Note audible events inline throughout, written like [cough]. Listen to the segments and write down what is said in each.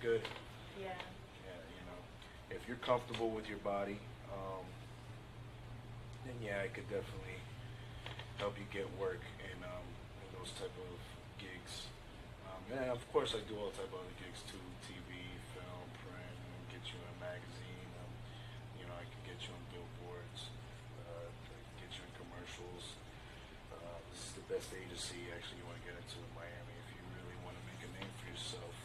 good. Yeah. Yeah, you know, if you're comfortable with your body, um, then yeah, it could definitely help you get work and, um, in those type of gigs. Um, and of course, I do all type of other gigs too: TV, film, print, get you in a magazine. Um, you know, I can get you on billboards. Uh, get you in commercials. Uh, this is the best agency actually you want to get into in Miami if you really want to make a name for yourself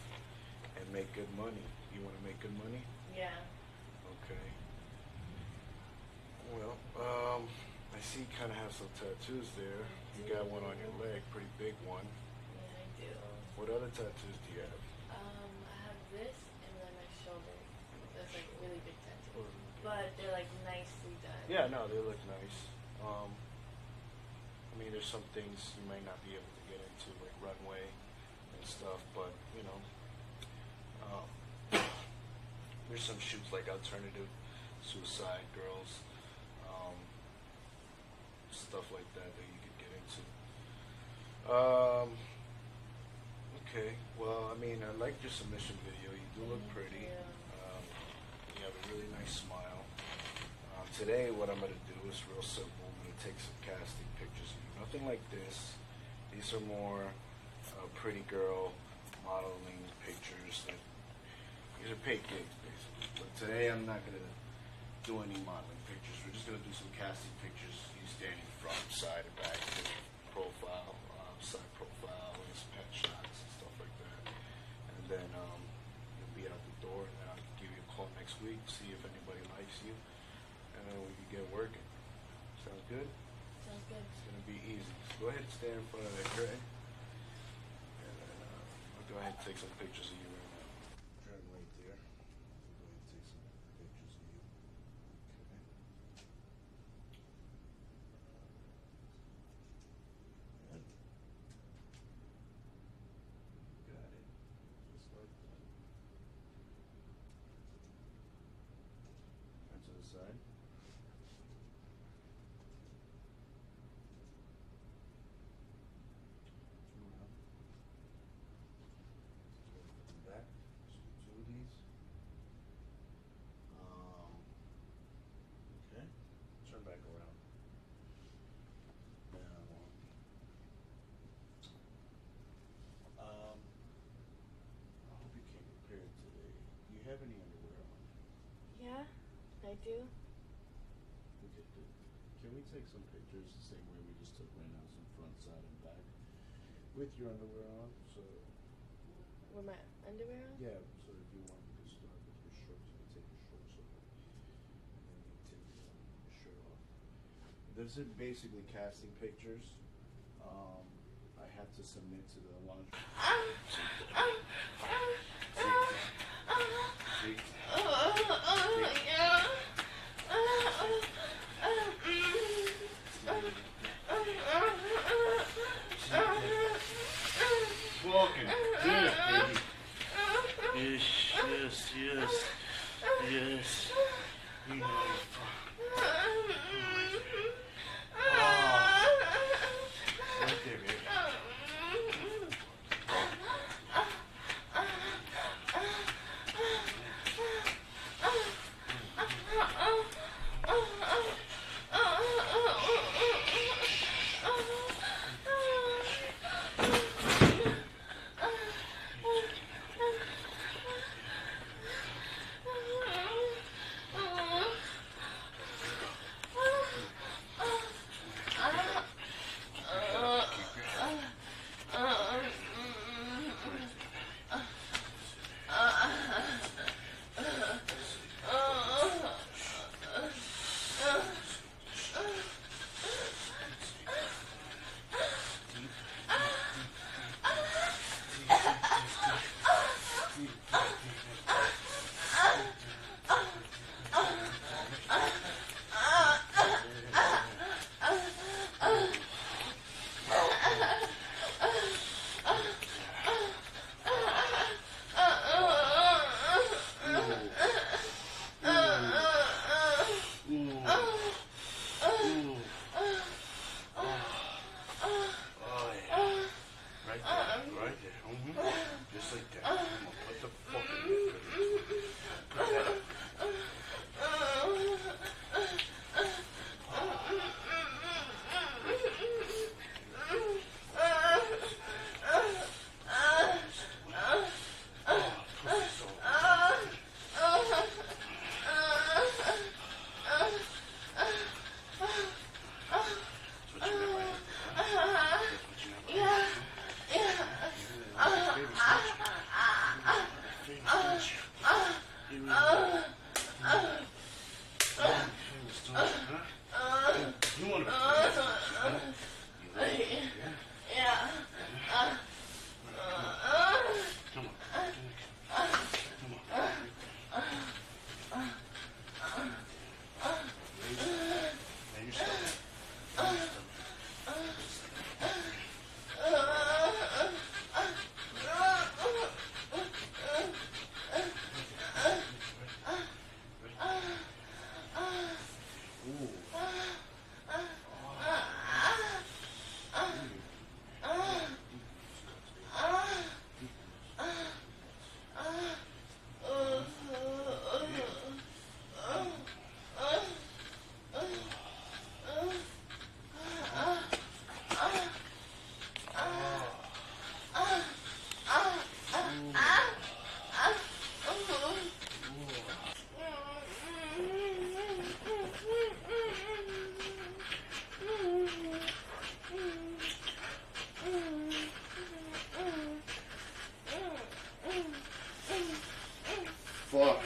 make good money. You want to make good money? Yeah. Okay. Well, um, I see you kind of have some tattoos there. You got one on your leg, pretty big one. Yeah, I do. What other tattoos do you have? Um, I have this and then my shoulder. That's like really big tattoo. But they're like nicely done. Yeah, no, they look nice. Um, I mean, there's some things you might not be able to get into, like runway and stuff, but you know, there's some shoots like alternative suicide girls, um, stuff like that that you could get into. Um, okay, well, I mean, I like your submission video. You do look pretty. you. Um, you have a really nice smile. Um, today, what I'm going to do is real simple. I'm going to take some casting pictures of you. Nothing like this. These are more uh, pretty girl modeling pictures. That these are paid gigs, basically. But today, I'm not going to do any modeling pictures. We're just going to do some casting pictures. You standing front, side, and back, profile, um, side profile, and some headshots and stuff like that. And then um, you'll be out the door, and then I'll give you a call next week, see if anybody likes you, and then we can get working. Sounds good? Sounds good. It's gonna be easy. So go ahead and stand in front of that curtain, and then uh, I'll go ahead and take some pictures of you right now. Turn right there. I'll go ahead and take some pictures of you. Okay. And got it. Just like that. And to the side. Turn around. From the back, just do two of these. Um, okay, turn back around. Now, um, I hope you came prepared today. Do you have any underwear on? Yeah, I do. Can we take some pictures the same way we just took right now, some front, side, and back, with your underwear on? So, With my underwear on? yeah. So if you want, you can start with your shorts. You can take your shorts off, and then you take your shirt off. This is basically casting pictures. Um, I have to submit to the laundry. See? [laughs] [laughs] Именно. Fuck.